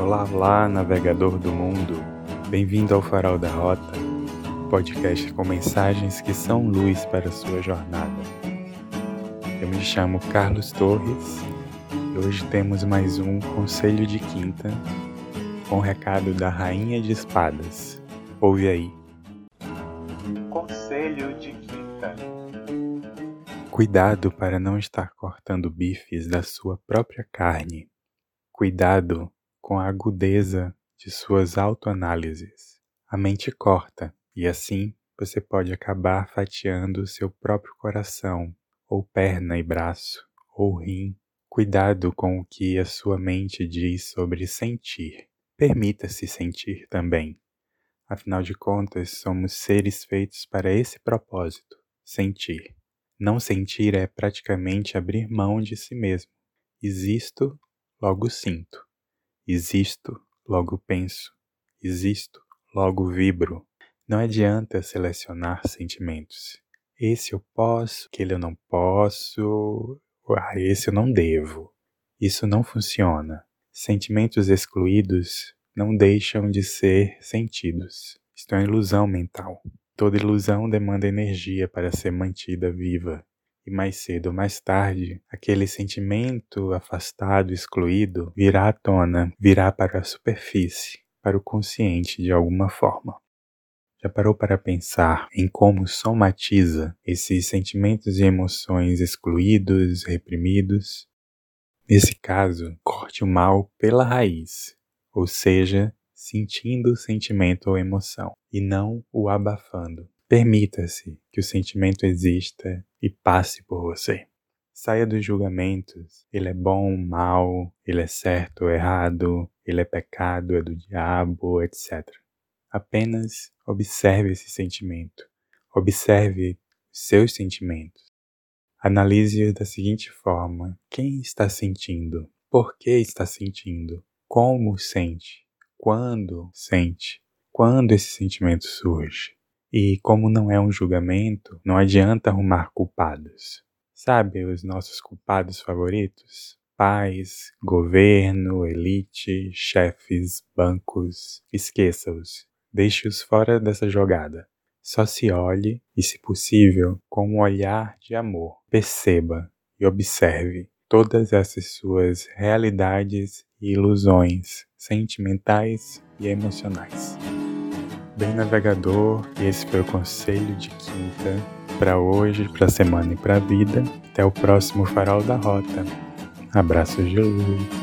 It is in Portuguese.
Olá, olá, navegador do mundo. Bem-vindo ao Farol da Rota, podcast com mensagens que são luz para a sua jornada. Eu me chamo Carlos Torres e hoje temos mais um Conselho de Quinta com o recado da Rainha de Espadas. Ouve aí. Conselho de Quinta. Cuidado para não estar cortando bifes da sua própria carne. Cuidado com a agudeza de suas autoanálises. A mente corta e assim você pode acabar fatiando seu próprio coração, ou perna e braço, ou rim. Cuidado com o que a sua mente diz sobre sentir. Permita-se sentir também. Afinal de contas, somos seres feitos para esse propósito: sentir. Não sentir é praticamente abrir mão de si mesmo. Existo, logo sinto. Existo, logo penso. Existo, logo vibro. Não adianta selecionar sentimentos. Esse eu posso, aquele eu não posso, ah, esse eu não devo. Isso não funciona. Sentimentos excluídos não deixam de ser sentidos. Isto é uma ilusão mental. Toda ilusão demanda energia para ser mantida viva e mais cedo ou mais tarde, aquele sentimento afastado, excluído, virá à tona, virá para a superfície, para o consciente de alguma forma. Já parou para pensar em como somatiza esses sentimentos e emoções excluídos, reprimidos? Nesse caso, corte o mal pela raiz, ou seja, sentindo o sentimento ou emoção, e não o abafando. Permita-se que o sentimento exista e passe por você. Saia dos julgamentos. Ele é bom, mal, ele é certo ou errado, ele é pecado, é do diabo, etc. Apenas observe esse sentimento. Observe seus sentimentos. Analise da seguinte forma: quem está sentindo? Por que está sentindo? Como sente? Quando sente? Quando esse sentimento surge? E como não é um julgamento, não adianta arrumar culpados. Sabe os nossos culpados favoritos? Pais, governo, elite, chefes, bancos. Esqueça-os. Deixe-os fora dessa jogada. Só se olhe e, se possível, com um olhar de amor. Perceba e observe todas essas suas realidades e ilusões sentimentais e emocionais bem navegador, esse foi o conselho de quinta para hoje, para semana e para vida. Até o próximo Farol da Rota. Abraços de luz.